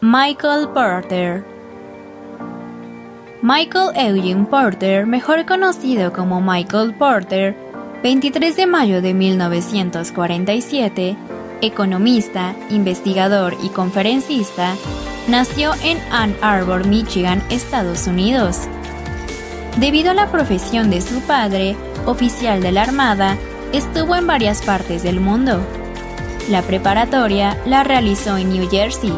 Michael Porter Michael Eugene Porter, mejor conocido como Michael Porter, 23 de mayo de 1947, economista, investigador y conferencista, nació en Ann Arbor, Michigan, Estados Unidos. Debido a la profesión de su padre, oficial de la Armada, estuvo en varias partes del mundo. La preparatoria la realizó en New Jersey.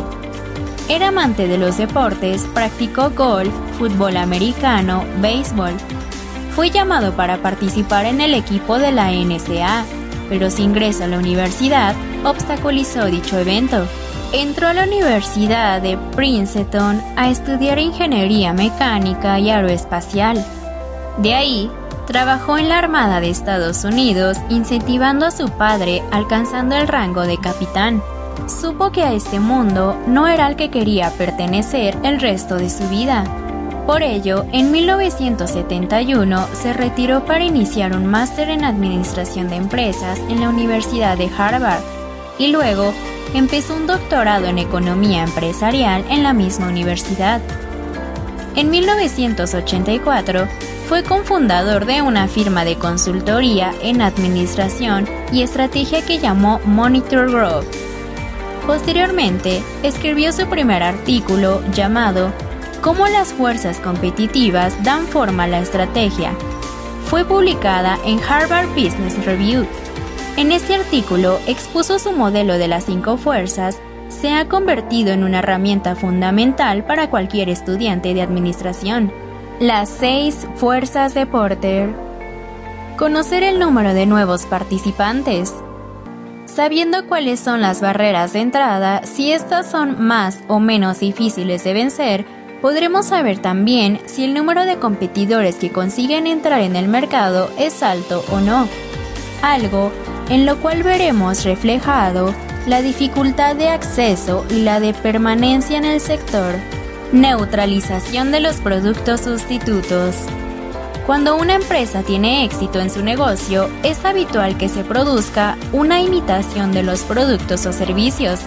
Era amante de los deportes, practicó golf, fútbol americano, béisbol. Fue llamado para participar en el equipo de la NCA, pero su ingreso a la universidad obstaculizó dicho evento. Entró a la Universidad de Princeton a estudiar ingeniería mecánica y aeroespacial. De ahí, trabajó en la Armada de Estados Unidos incentivando a su padre alcanzando el rango de capitán. Supo que a este mundo no era al que quería pertenecer el resto de su vida. Por ello, en 1971 se retiró para iniciar un máster en Administración de Empresas en la Universidad de Harvard y luego empezó un doctorado en Economía Empresarial en la misma universidad. En 1984 fue cofundador de una firma de consultoría en administración y estrategia que llamó Monitor Group. Posteriormente, escribió su primer artículo llamado Cómo las fuerzas competitivas dan forma a la estrategia. Fue publicada en Harvard Business Review. En este artículo expuso su modelo de las cinco fuerzas se ha convertido en una herramienta fundamental para cualquier estudiante de administración. Las seis fuerzas de Porter. Conocer el número de nuevos participantes. Sabiendo cuáles son las barreras de entrada, si estas son más o menos difíciles de vencer, podremos saber también si el número de competidores que consiguen entrar en el mercado es alto o no. Algo en lo cual veremos reflejado la dificultad de acceso y la de permanencia en el sector. Neutralización de los productos sustitutos. Cuando una empresa tiene éxito en su negocio, es habitual que se produzca una imitación de los productos o servicios.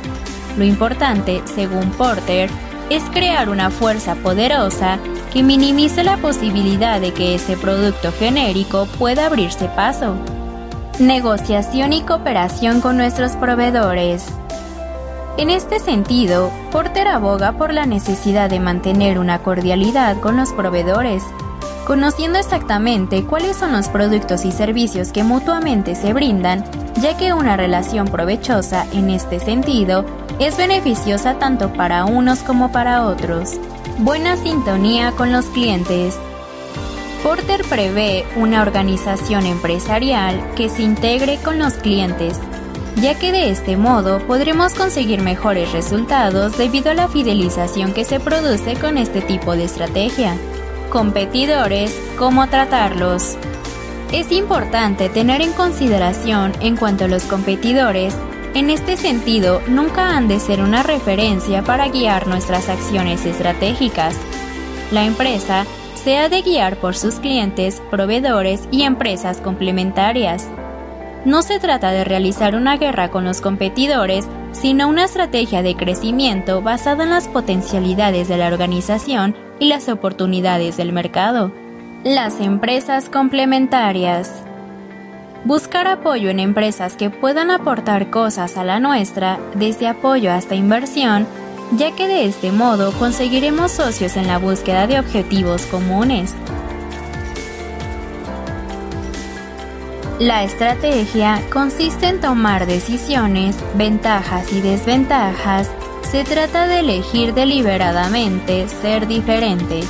Lo importante, según Porter, es crear una fuerza poderosa que minimice la posibilidad de que ese producto genérico pueda abrirse paso. Negociación y cooperación con nuestros proveedores. En este sentido, Porter aboga por la necesidad de mantener una cordialidad con los proveedores, conociendo exactamente cuáles son los productos y servicios que mutuamente se brindan, ya que una relación provechosa en este sentido es beneficiosa tanto para unos como para otros. Buena sintonía con los clientes. Porter prevé una organización empresarial que se integre con los clientes, ya que de este modo podremos conseguir mejores resultados debido a la fidelización que se produce con este tipo de estrategia. Competidores, ¿cómo tratarlos? Es importante tener en consideración en cuanto a los competidores en este sentido, nunca han de ser una referencia para guiar nuestras acciones estratégicas. La empresa se ha de guiar por sus clientes, proveedores y empresas complementarias. No se trata de realizar una guerra con los competidores, sino una estrategia de crecimiento basada en las potencialidades de la organización y las oportunidades del mercado. Las empresas complementarias. Buscar apoyo en empresas que puedan aportar cosas a la nuestra, desde apoyo hasta inversión, ya que de este modo conseguiremos socios en la búsqueda de objetivos comunes. La estrategia consiste en tomar decisiones, ventajas y desventajas. Se trata de elegir deliberadamente ser diferente